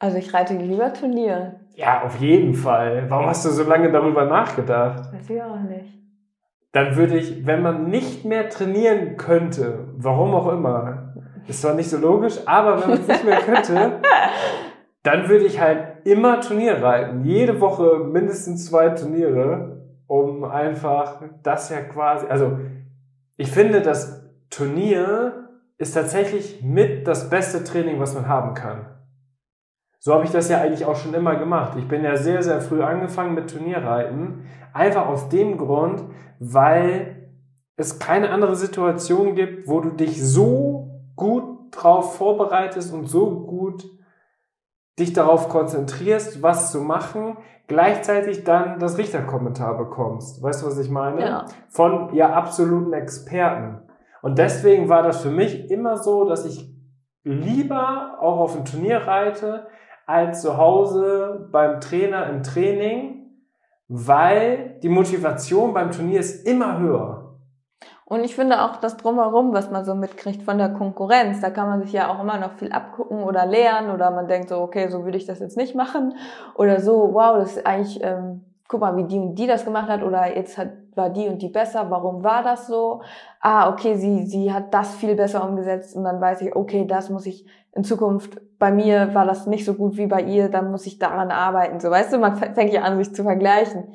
Also ich reite lieber Turnier. Ja, auf jeden Fall. Warum hast du so lange darüber nachgedacht? Weiß ich auch nicht. Dann würde ich, wenn man nicht mehr trainieren könnte, warum auch immer, ist zwar nicht so logisch, aber wenn man es nicht mehr könnte, dann würde ich halt immer Turnier reiten. Jede Woche mindestens zwei Turniere, um einfach das ja quasi, also ich finde, das Turnier ist tatsächlich mit das beste Training, was man haben kann. So habe ich das ja eigentlich auch schon immer gemacht. Ich bin ja sehr, sehr früh angefangen mit Turnierreiten. Einfach aus dem Grund, weil es keine andere Situation gibt, wo du dich so gut drauf vorbereitest und so gut dich darauf konzentrierst, was zu machen, gleichzeitig dann das Richterkommentar bekommst. Weißt du, was ich meine? Ja. Von ja absoluten Experten. Und deswegen war das für mich immer so, dass ich lieber auch auf ein Turnier reite, als zu Hause beim Trainer im Training, weil die Motivation beim Turnier ist immer höher. Und ich finde auch das Drumherum, was man so mitkriegt von der Konkurrenz, da kann man sich ja auch immer noch viel abgucken oder lernen oder man denkt so, okay, so würde ich das jetzt nicht machen oder so, wow, das ist eigentlich, ähm, guck mal, wie die und die das gemacht hat oder jetzt hat, war die und die besser, warum war das so? Ah, okay, sie, sie hat das viel besser umgesetzt und dann weiß ich, okay, das muss ich in Zukunft, bei mir war das nicht so gut wie bei ihr, dann muss ich daran arbeiten, so, weißt du, man fängt ja an, sich zu vergleichen.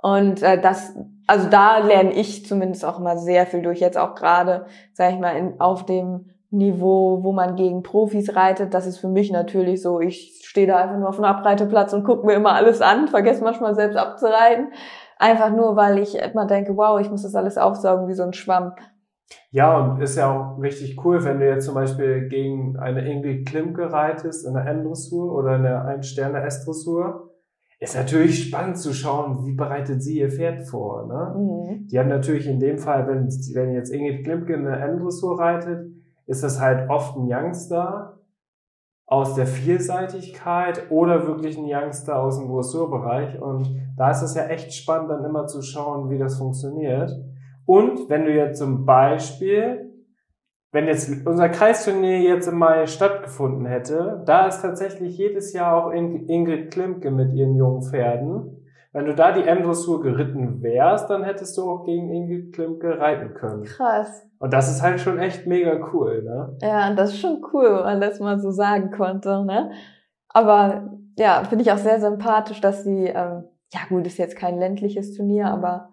Und äh, das, also da lerne ich zumindest auch immer sehr viel durch. Jetzt auch gerade, sage ich mal, in, auf dem Niveau, wo man gegen Profis reitet. Das ist für mich natürlich so. Ich stehe da einfach nur auf dem Abreiteplatz und gucke mir immer alles an, vergesse manchmal selbst abzureiten. Einfach nur, weil ich immer denke, wow, ich muss das alles aufsaugen wie so ein Schwamm. Ja, und ist ja auch richtig cool, wenn du jetzt zum Beispiel gegen eine Ingrid Klimke reitest in der M-Dressur oder in der Ein-Sterne-S-Dressur. Ist natürlich spannend zu schauen, wie bereitet sie ihr Pferd vor. Ne? Mhm. Die haben natürlich in dem Fall, wenn, wenn jetzt Ingrid Klimke eine M-Dressur reitet, ist das halt oft ein Youngster aus der Vielseitigkeit oder wirklich ein Youngster aus dem Dressurbereich. Und da ist es ja echt spannend, dann immer zu schauen, wie das funktioniert. Und wenn du jetzt zum Beispiel, wenn jetzt unser Kreisturnier jetzt im Mai stattgefunden hätte, da ist tatsächlich jedes Jahr auch In- Ingrid Klimke mit ihren jungen Pferden. Wenn du da die M-Dressur geritten wärst, dann hättest du auch gegen Ingrid Klimke reiten können. Krass. Und das ist halt schon echt mega cool, ne? Ja, das ist schon cool, wenn man das mal so sagen konnte, ne? Aber ja, finde ich auch sehr sympathisch, dass sie, ähm, ja gut, ist jetzt kein ländliches Turnier, aber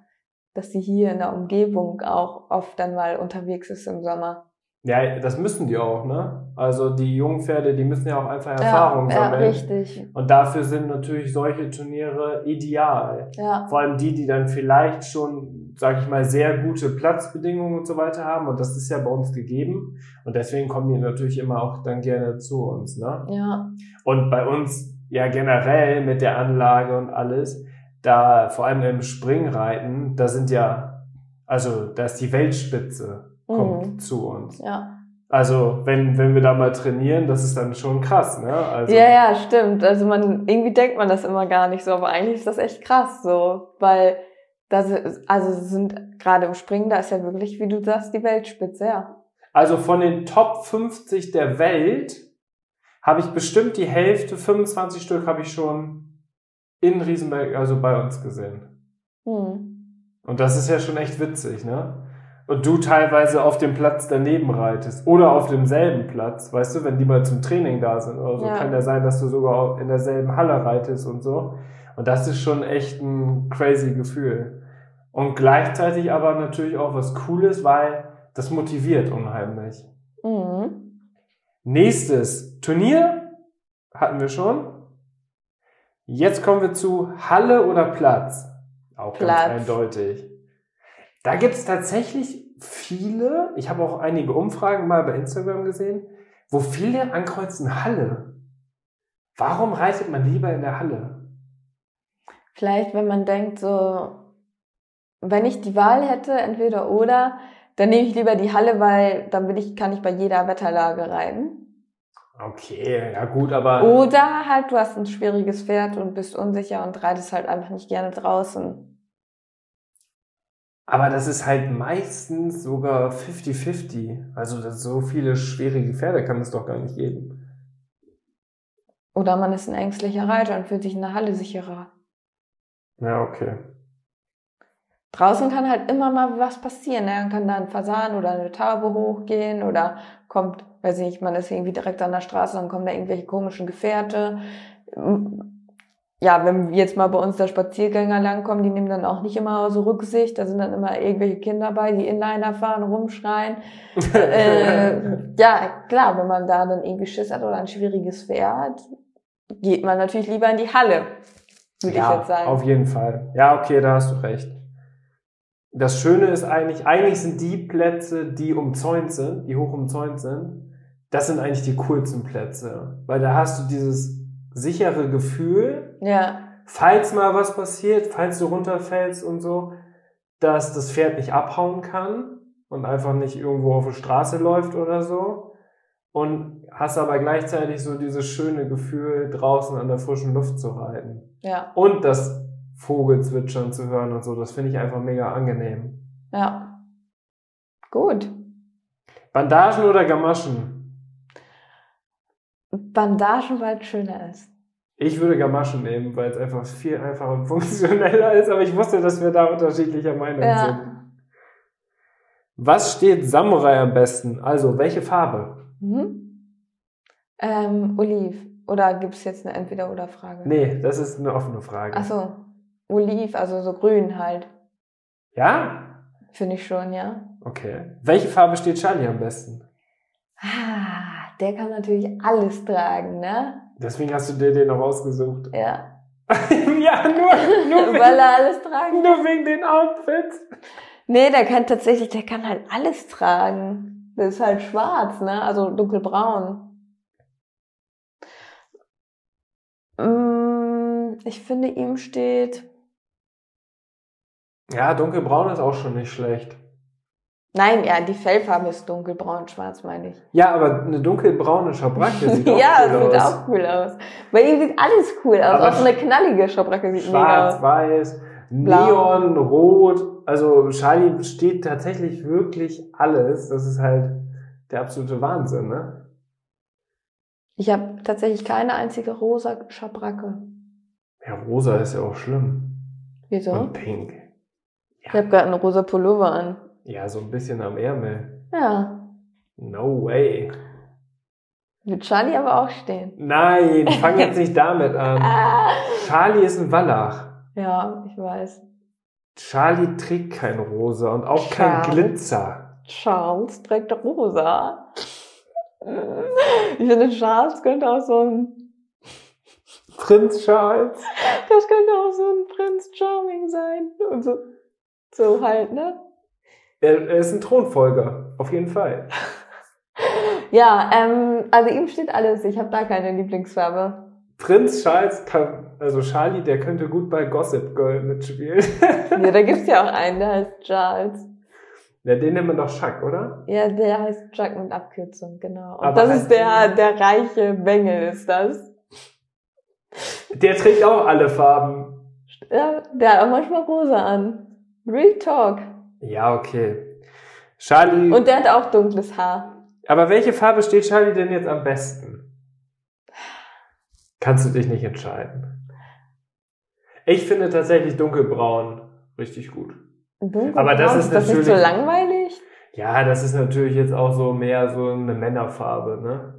dass sie hier in der Umgebung auch oft dann mal unterwegs ist im Sommer. Ja, das müssen die auch, ne? Also die jungen Pferde, die müssen ja auch einfach Erfahrung ja, ja, sammeln. richtig. Und dafür sind natürlich solche Turniere ideal. Ja, Vor allem die, die dann vielleicht schon sage ich mal, sehr gute Platzbedingungen und so weiter haben. Und das ist ja bei uns gegeben. Und deswegen kommen die natürlich immer auch dann gerne zu uns. Ne? Ja. Und bei uns ja generell mit der Anlage und alles, da vor allem im Springreiten, da sind ja, also da ist die Weltspitze, kommt Mhm. zu uns. Ja. Also wenn, wenn wir da mal trainieren, das ist dann schon krass, ne? Also, Ja, ja, stimmt. Also man, irgendwie denkt man das immer gar nicht so, aber eigentlich ist das echt krass so, weil das, also sind gerade im Springen, da ist ja wirklich, wie du sagst, die Weltspitze, ja. Also von den Top 50 der Welt habe ich bestimmt die Hälfte, 25 Stück habe ich schon in Riesenberg, also bei uns gesehen. Hm. Und das ist ja schon echt witzig, ne? Und du teilweise auf dem Platz daneben reitest oder auf demselben Platz, weißt du, wenn die mal zum Training da sind oder so, Ja. kann ja sein, dass du sogar auch in derselben Halle reitest und so. Und das ist schon echt ein crazy Gefühl. Und gleichzeitig aber natürlich auch was Cooles, weil das motiviert unheimlich. Mhm. Nächstes Turnier hatten wir schon. Jetzt kommen wir zu Halle oder Platz. Auch Platz. ganz eindeutig. Da gibt es tatsächlich viele, ich habe auch einige Umfragen mal bei Instagram gesehen, wo viele ankreuzen Halle. Warum reitet man lieber in der Halle? Vielleicht, wenn man denkt, so, wenn ich die Wahl hätte, entweder oder, dann nehme ich lieber die Halle, weil dann bin ich, kann ich bei jeder Wetterlage reiten. Okay, ja gut, aber Oder halt, du hast ein schwieriges Pferd und bist unsicher und reitest halt einfach nicht gerne draußen. Aber das ist halt meistens sogar 50-50. Also so viele schwierige Pferde kann es doch gar nicht geben. Oder man ist ein ängstlicher Reiter und fühlt sich in der Halle sicherer. Ja, okay. Draußen kann halt immer mal was passieren. Ne? Dann kann da ein Fasan oder eine Taube hochgehen oder kommt, weiß ich nicht, man ist irgendwie direkt an der Straße, dann kommen da irgendwelche komischen Gefährte. Ja, wenn jetzt mal bei uns da Spaziergänger langkommen, die nehmen dann auch nicht immer so Rücksicht. Da sind dann immer irgendwelche Kinder bei, die Inliner fahren, rumschreien. äh, ja, klar, wenn man da dann irgendwie Schiss hat oder ein schwieriges Pferd, geht man natürlich lieber in die Halle, würde ja, ich jetzt sagen. auf jeden Fall. Ja, okay, da hast du recht. Das Schöne ist eigentlich, eigentlich sind die Plätze, die umzäunt sind, die hoch umzäunt sind, das sind eigentlich die coolsten Plätze. Weil da hast du dieses sichere Gefühl, ja, falls mal was passiert, falls du runterfällst und so, dass das Pferd nicht abhauen kann und einfach nicht irgendwo auf der Straße läuft oder so. Und hast aber gleichzeitig so dieses schöne Gefühl, draußen an der frischen Luft zu reiten. ja, Und das Vogelzwitschern zu hören und so, das finde ich einfach mega angenehm. ja. Gut. Bandagen oder Gamaschen? Bandagen, weil es schöner ist. Ich würde Gamaschen nehmen, weil es einfach viel einfacher und funktioneller ist, aber ich wusste, dass wir da unterschiedlicher Meinung Ja. sind. Was steht Samurai am besten? Also, welche Farbe? Mhm. Ähm, Oliv. Oder gibt es jetzt eine Entweder-Oder-Frage? Nee, das ist eine offene Frage. Ach so, Oliv, also so grün halt. Ja? Finde ich schon, ja. Okay. Welche Farbe steht Charlie am besten? Ah, der kann natürlich alles tragen, ne? Deswegen hast du dir den noch ausgesucht. Ja. ja, nur, nur, Weil er alles tragen nur wegen den Outfits. Nee, der kann tatsächlich, der kann halt alles tragen. Der ist halt schwarz, ne? Also dunkelbraun. Mm, Ich finde, ihm steht. Ja, dunkelbraun ist auch schon nicht schlecht. Nein, ja, die Fellfarbe ist dunkelbraun, schwarz meine ich. Ja, aber eine dunkelbraune Schabracke sieht auch ja, cool sieht aus. auch cool aus. Bei ihm sieht alles cool aus. Aber auch so eine knallige Schabracke sieht Schwarz, mega aus. weiß, Blau. Neon, Rot. Also Charlie steht tatsächlich wirklich alles. Das ist halt der absolute Wahnsinn, ne? Ich habe tatsächlich keine einzige rosa Schabracke. Ja, rosa ist ja auch schlimm. Wieso? Und pink. Ich habe gerade einen rosa Pullover an. Ja, so ein bisschen am Ärmel. Ja, No way. wird Charlie aber auch stehen. Nein, fang jetzt nicht damit an. Charlie ist ein Wallach. Ja, ich weiß. Charlie trägt kein Rosa und auch kein Charles. Glitzer. Charles trägt rosa. Ich finde, Charles könnte auch so ein, Prinz Charles. das könnte auch so ein Prinz Charming sein. Und so, So halt, ne? Er, er ist ein Thronfolger, auf jeden Fall. Ja, ähm, also ihm steht alles. Ich habe da keine Lieblingsfarbe. Prinz Charles kann, also Charlie, der könnte gut bei Gossip Girl mitspielen. Ja, da gibt's ja auch einen, der heißt Charles. ja, den nennt man doch Chuck, oder? Ja, der heißt Chuck mit Abkürzung, genau. Und Aber das ist der, der reiche Bengel, ist das. Der trägt auch alle Farben. Ja, der hat auch manchmal rosa an. Real Talk. Ja, okay. Charlie. Und der hat auch dunkles Haar. aber welche Farbe steht Charlie denn jetzt am besten? Kannst du dich nicht entscheiden. Ich finde tatsächlich dunkelbraun richtig gut. Dunkelbraun, Aber das ist das nicht so natürlich- langweilig? Ja, das ist natürlich jetzt auch so mehr so eine Männerfarbe, ne?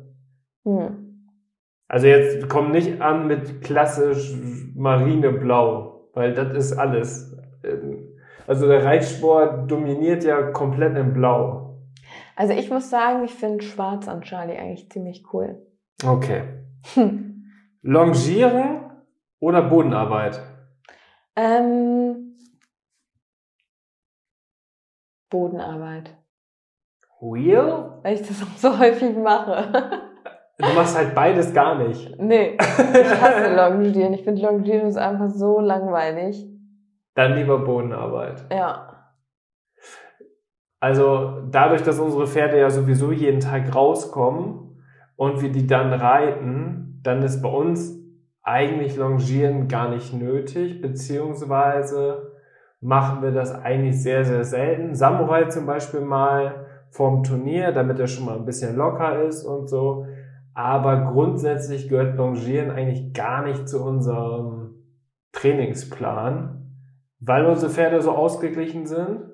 Hm. Also jetzt komm nicht an mit klassisch Marineblau, weil das ist alles. Also der Reitsport dominiert ja komplett in Blau. Also ich muss sagen, ich finde Schwarz an Charlie eigentlich ziemlich cool. Okay. Hm. Longieren oder Bodenarbeit? Ähm, Bodenarbeit. Wheel? Weil ich das auch so häufig mache. Du machst halt beides gar nicht. nee, ich hasse Longieren. Ich finde Longieren ist einfach so langweilig. Dann lieber Bodenarbeit. Ja. Also dadurch, dass unsere Pferde ja sowieso jeden Tag rauskommen und wir die dann reiten, dann ist bei uns eigentlich Longieren gar nicht nötig, beziehungsweise machen wir das eigentlich sehr, sehr selten. Samurai zum Beispiel mal vorm Turnier, damit er schon mal ein bisschen locker ist und so. Aber grundsätzlich gehört Longieren eigentlich gar nicht zu unserem Trainingsplan, weil unsere Pferde so ausgeglichen sind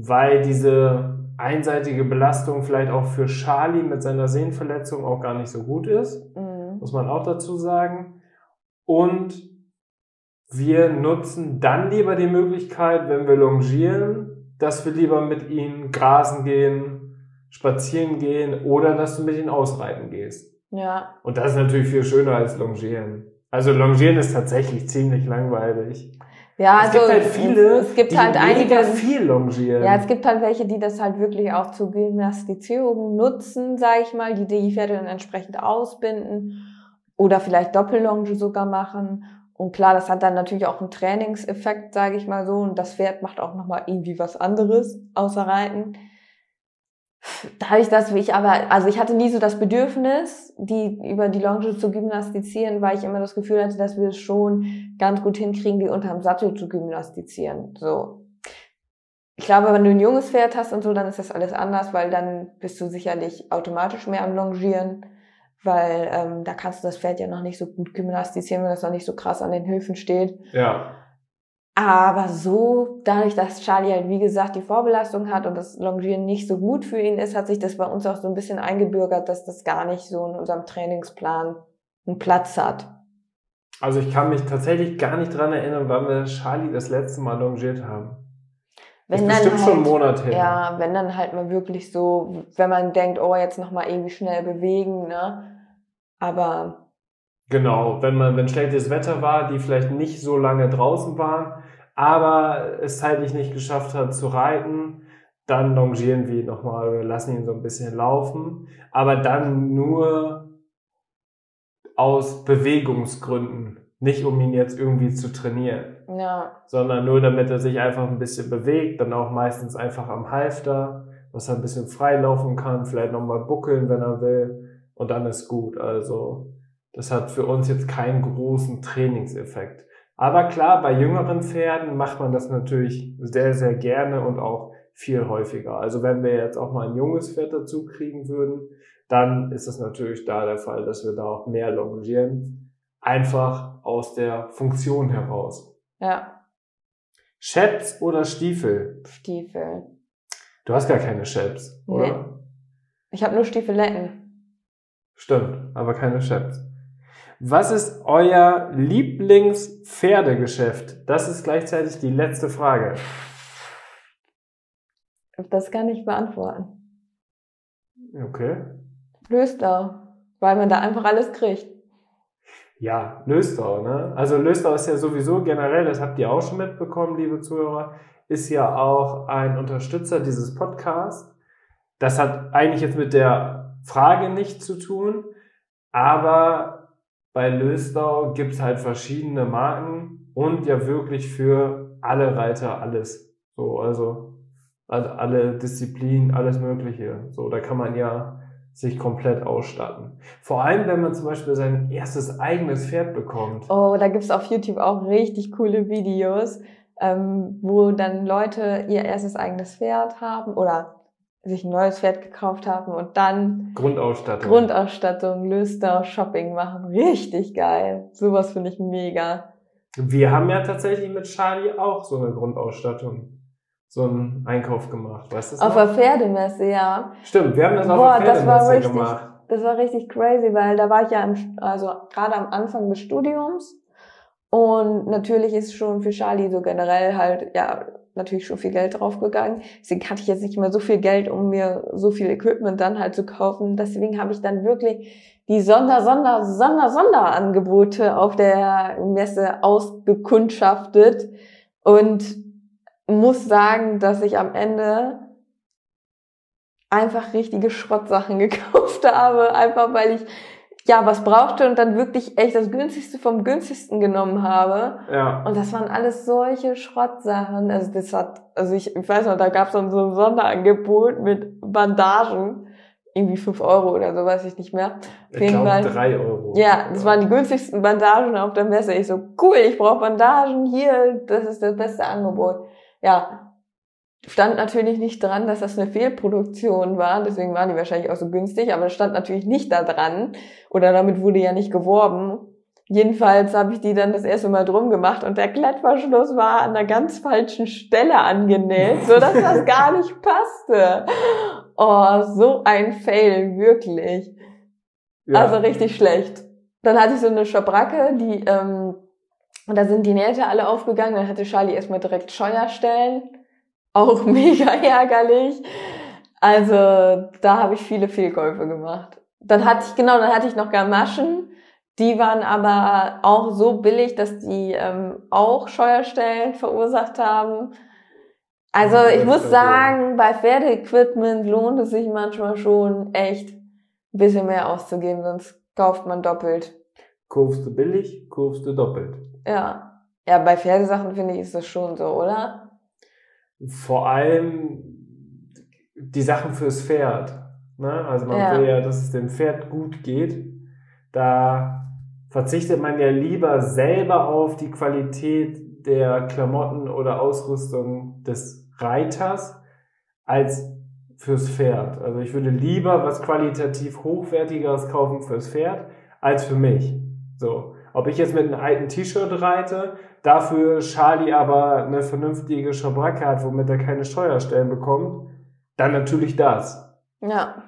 weil diese einseitige Belastung vielleicht auch für Charlie mit seiner Sehnenverletzung auch gar nicht so gut ist, Mhm. muss man auch dazu sagen. Und wir nutzen dann lieber die Möglichkeit, wenn wir longieren, dass wir lieber mit ihnen grasen gehen, spazieren gehen oder dass du mit ihnen ausreiten gehst. Ja. Und das ist natürlich viel schöner als longieren. Also longieren ist tatsächlich ziemlich langweilig. Ja, es also gibt halt viele, es gibt die halt einige, viel longieren. ja, es gibt halt welche, die das halt wirklich auch zur Gymnastizierung nutzen, sage ich mal, die die Pferde dann entsprechend ausbinden oder vielleicht Doppellonge sogar machen. Und klar, das hat dann natürlich auch einen Trainingseffekt, sage ich mal so. Und das Pferd macht auch nochmal irgendwie was anderes außer Reiten. Dadurch, dass ich aber, also ich hatte nie so das Bedürfnis, die über die Longe zu gymnastizieren, weil ich immer das Gefühl hatte, dass wir es schon ganz gut hinkriegen, die unterm Sattel zu gymnastizieren. So. Ich glaube, wenn du ein junges Pferd hast und so, dann ist das alles anders, weil dann bist du sicherlich automatisch mehr am Longieren, weil ähm, da kannst du das Pferd ja noch nicht so gut gymnastizieren, wenn das noch nicht so krass an den Hilfen steht. ja. Aber so, dadurch, dass Charlie halt, wie gesagt, die Vorbelastung hat und das Longieren nicht so gut für ihn ist, hat sich das bei uns auch so ein bisschen eingebürgert, dass das gar nicht so in unserem Trainingsplan einen Platz hat. Also ich kann mich tatsächlich gar nicht dran erinnern, wann wir Charlie das letzte Mal longiert haben. Das ist bestimmt schon einen Monat her. Ja, wenn dann halt mal wirklich so, wenn man denkt, oh, jetzt nochmal irgendwie schnell bewegen, ne? Aber Genau, wenn man, wenn schlechtes Wetter war, die vielleicht nicht so lange draußen waren, aber es zeitlich nicht geschafft hat zu reiten, dann longieren wir nochmal, wir lassen ihn so ein bisschen laufen, aber dann nur aus Bewegungsgründen, nicht um ihn jetzt irgendwie zu trainieren. ja, sondern nur damit er sich einfach ein bisschen bewegt, dann auch meistens einfach am Halfter, dass er ein bisschen frei laufen kann, vielleicht nochmal buckeln, wenn er will, und dann ist gut. Also das hat für uns jetzt keinen großen Trainingseffekt. Aber klar, bei jüngeren Pferden macht man das natürlich sehr, sehr gerne und auch viel häufiger. Also wenn wir jetzt auch mal ein junges Pferd dazu kriegen würden, dann ist es natürlich da der Fall, dass wir da auch mehr longieren. Einfach aus der Funktion heraus. ja, Chaps oder Stiefel? Stiefel. Du hast gar keine Chaps, oder? Ich habe nur Stiefeletten. Stimmt, aber keine Chaps. Was ist euer Lieblingspferdegeschäft? Das ist gleichzeitig die letzte Frage. Das kann ich beantworten. Okay. Löslau. Weil man da einfach alles kriegt. Ja, Löstau, ne? Also Löstau ist ja sowieso generell, das habt ihr auch schon mitbekommen, liebe Zuhörer, ist ja auch ein Unterstützer dieses Podcasts. Das hat eigentlich jetzt mit der Frage nichts zu tun, aber bei Lösdau gibt's halt verschiedene Marken und ja wirklich für alle Reiter alles. So, also alle Disziplinen, alles Mögliche. So, da kann man ja sich komplett ausstatten. Vor allem, wenn man zum Beispiel sein erstes eigenes Pferd bekommt. Oh, da gibt's auf YouTube auch richtig coole Videos, ähm, wo dann Leute ihr erstes eigenes Pferd haben oder sich ein neues Pferd gekauft haben und dann Grundausstattung. Grundausstattung, Löster, Shopping machen. Richtig geil. Sowas finde ich mega. Wir haben ja tatsächlich mit Charlie auch so eine Grundausstattung so einen Einkauf gemacht, weißt du Auf der Pferdemesse, ja. Stimmt, wir haben das Boah, auf der das war Pferdemesse richtig, gemacht. Das war richtig crazy, weil da war ich ja im, also gerade am Anfang des Studiums und natürlich ist schon für Charlie so generell halt, ja, natürlich schon viel Geld draufgegangen. Deswegen hatte ich jetzt nicht mehr so viel Geld, um mir so viel Equipment dann halt zu kaufen. Deswegen habe ich dann wirklich die Sonder, Sonder, Sonder, Sonderangebote auf der Messe ausgekundschaftet und muss sagen, dass ich am Ende einfach richtige Schrottsachen gekauft habe, einfach weil ich ja was brauchte und dann wirklich echt das günstigste vom günstigsten genommen habe. Ja. Und das waren alles solche Schrottsachen. Also das hat, also ich, ich weiß noch, da gab es dann so ein Sonderangebot mit Bandagen. Irgendwie fünf Euro oder so, weiß ich nicht mehr. Auf Ich glaube Fall. drei Euro. Ja, das waren die günstigsten Bandagen auf der Messe. Ich so, cool, ich brauche Bandagen hier, das ist das beste Angebot. Ja, stand natürlich nicht dran, dass das eine Fehlproduktion war, deswegen waren die wahrscheinlich auch so günstig, aber es stand natürlich nicht da dran oder damit wurde ja nicht geworben. Jedenfalls habe ich die dann das erste Mal drum gemacht und der Klettverschluss war an der ganz falschen Stelle angenäht, so dass das gar nicht passte. Oh, so ein Fail, wirklich. Ja. Also richtig schlecht. Dann hatte ich so eine Schabracke, die, ähm, und da sind die Nähte alle aufgegangen. Dann hatte Charlie erstmal direkt Scheuerstellen. Auch mega ärgerlich. Also da habe ich viele Fehlkäufe gemacht. Dann hatte ich, genau, dann hatte ich noch Gamaschen. Die waren aber auch so billig, dass die ähm, auch Scheuerstellen verursacht haben. Also ich muss sagen, bei Pferdeequipment lohnt es sich manchmal schon echt ein bisschen mehr auszugeben, sonst kauft man doppelt. Kaufst du billig, kaufst du doppelt. Ja. Ja, bei Pferdesachen finde ich ist das schon so, oder? Vor allem die Sachen fürs Pferd. Ne? Also man Ja. will ja, dass es dem Pferd gut geht. Da verzichtet man ja lieber selber auf die Qualität der Klamotten oder Ausrüstung des Reiters als fürs Pferd. Also ich würde lieber was qualitativ hochwertigeres kaufen fürs Pferd als für mich. So. Ob ich jetzt mit einem alten T-Shirt reite, dafür Charlie aber eine vernünftige Schabracke hat, womit er keine Steuerstellen bekommt, dann natürlich das. Ja.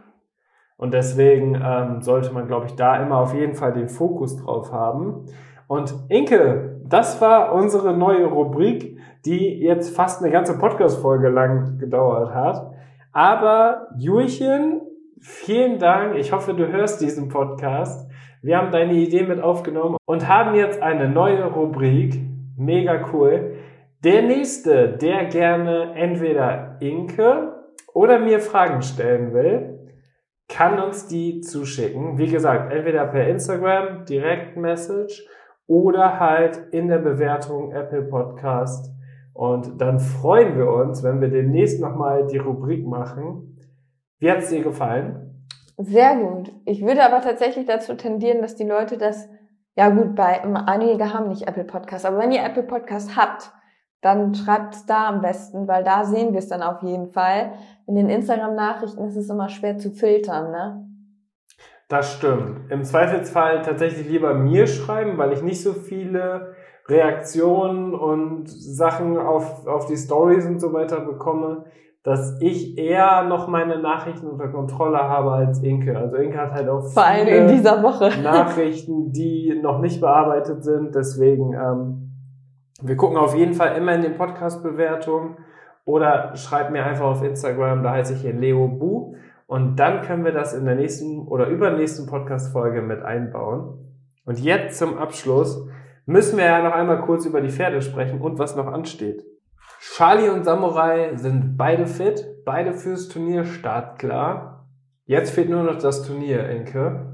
Und deswegen ähm, sollte man, glaube ich, da immer auf jeden Fall den Fokus drauf haben. Und Inke, das war unsere neue Rubrik, die jetzt fast eine ganze Podcast-Folge lang gedauert hat. Aber Jurchen, vielen Dank. Ich hoffe, du hörst diesen Podcast. Wir haben deine Idee mit aufgenommen und haben jetzt eine neue Rubrik. Mega cool. Der nächste, der gerne entweder Inke oder mir Fragen stellen will, kann uns die zuschicken. Wie gesagt, entweder per Instagram, Direktmessage oder halt in der Bewertung Apple Podcast. Und dann freuen wir uns, wenn wir demnächst nochmal die Rubrik machen. Wie hat's dir gefallen? Sehr gut. Ich würde aber tatsächlich dazu tendieren, dass die Leute das, ja gut, bei einige haben nicht Apple Podcast, aber wenn ihr Apple Podcast habt, dann schreibt es da am besten, weil da sehen wir es dann auf jeden Fall. In den Instagram-Nachrichten ist es immer schwer zu filtern, ne? Das stimmt. Im Zweifelsfall tatsächlich lieber mir schreiben, weil ich nicht so viele Reaktionen und Sachen auf, auf die Stories und so weiter bekomme, dass ich eher noch meine Nachrichten unter Kontrolle habe als Inke. Also Inke hat halt auch Vor allem in dieser Woche. Nachrichten, die noch nicht bearbeitet sind. Deswegen, ähm, wir gucken auf jeden Fall immer in den Podcast-Bewertungen oder schreibt mir einfach auf Instagram, da heiße ich hier Leo Bu. Und dann können wir das in der nächsten oder übernächsten Podcast-Folge mit einbauen. Und jetzt zum Abschluss müssen wir ja noch einmal kurz über die Pferde sprechen und was noch ansteht. Charlie und Samurai sind beide fit, beide fürs Turnier startklar. Jetzt fehlt nur noch das Turnier, Enke.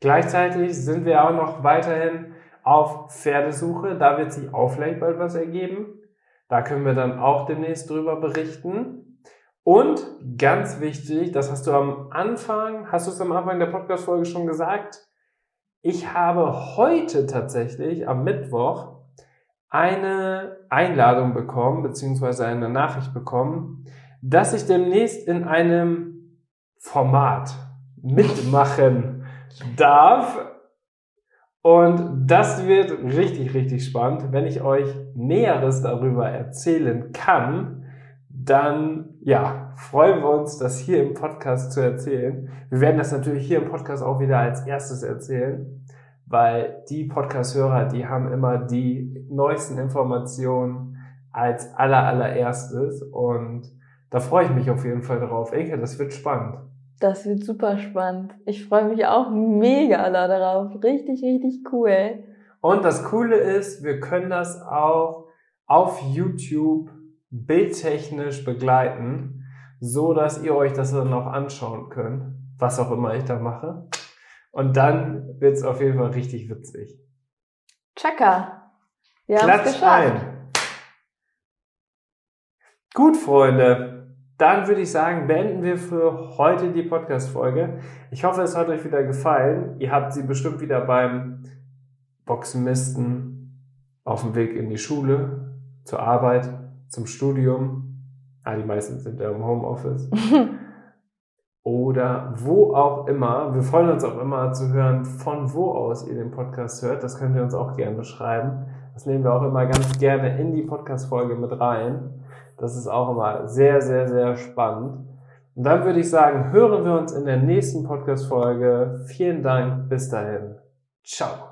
Gleichzeitig sind wir auch noch weiterhin auf Pferdesuche. Da wird sich auch vielleicht bald was ergeben. Da können wir dann auch demnächst drüber berichten. Und ganz wichtig, das hast du am Anfang, hast du es am Anfang der Podcast-Folge schon gesagt, ich habe heute tatsächlich am Mittwoch eine Einladung bekommen, beziehungsweise eine Nachricht bekommen, dass ich demnächst in einem Format mitmachen darf. Und das wird richtig, richtig spannend. Wenn ich euch Näheres darüber erzählen kann, dann, ja, freuen wir uns, das hier im Podcast zu erzählen. Wir werden das natürlich hier im Podcast auch wieder als erstes erzählen weil die Podcast-Hörer, die haben immer die neuesten Informationen als aller allererstes und da freue ich mich auf jeden Fall drauf. Enke, das wird spannend. Das wird super spannend. Ich freue mich auch mega darauf. Richtig, richtig cool. Und das Coole ist, wir können das auch auf YouTube bildtechnisch begleiten, so dass ihr euch das dann auch anschauen könnt, was auch immer ich da mache. Und dann wird's auf jeden Fall richtig witzig. Chaka. Wir es geschafft. Ein. Gut, Freunde. Dann würde ich sagen, beenden wir für heute die Podcast-Folge. Ich hoffe, es hat euch wieder gefallen. Ihr habt sie bestimmt wieder beim Boxenmisten auf dem Weg in die Schule, zur Arbeit, zum Studium. Ah, die meisten sind ja im Homeoffice. oder wo auch immer. Wir freuen uns auch immer zu hören, von wo aus ihr den Podcast hört. Das könnt ihr uns auch gerne schreiben. Das nehmen wir auch immer ganz gerne in die Podcast-Folge mit rein. Das ist auch immer sehr, sehr, sehr spannend. Und dann würde ich sagen, hören wir uns in der nächsten Podcast-Folge. Vielen Dank. Bis dahin. Ciao.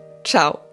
Ciao.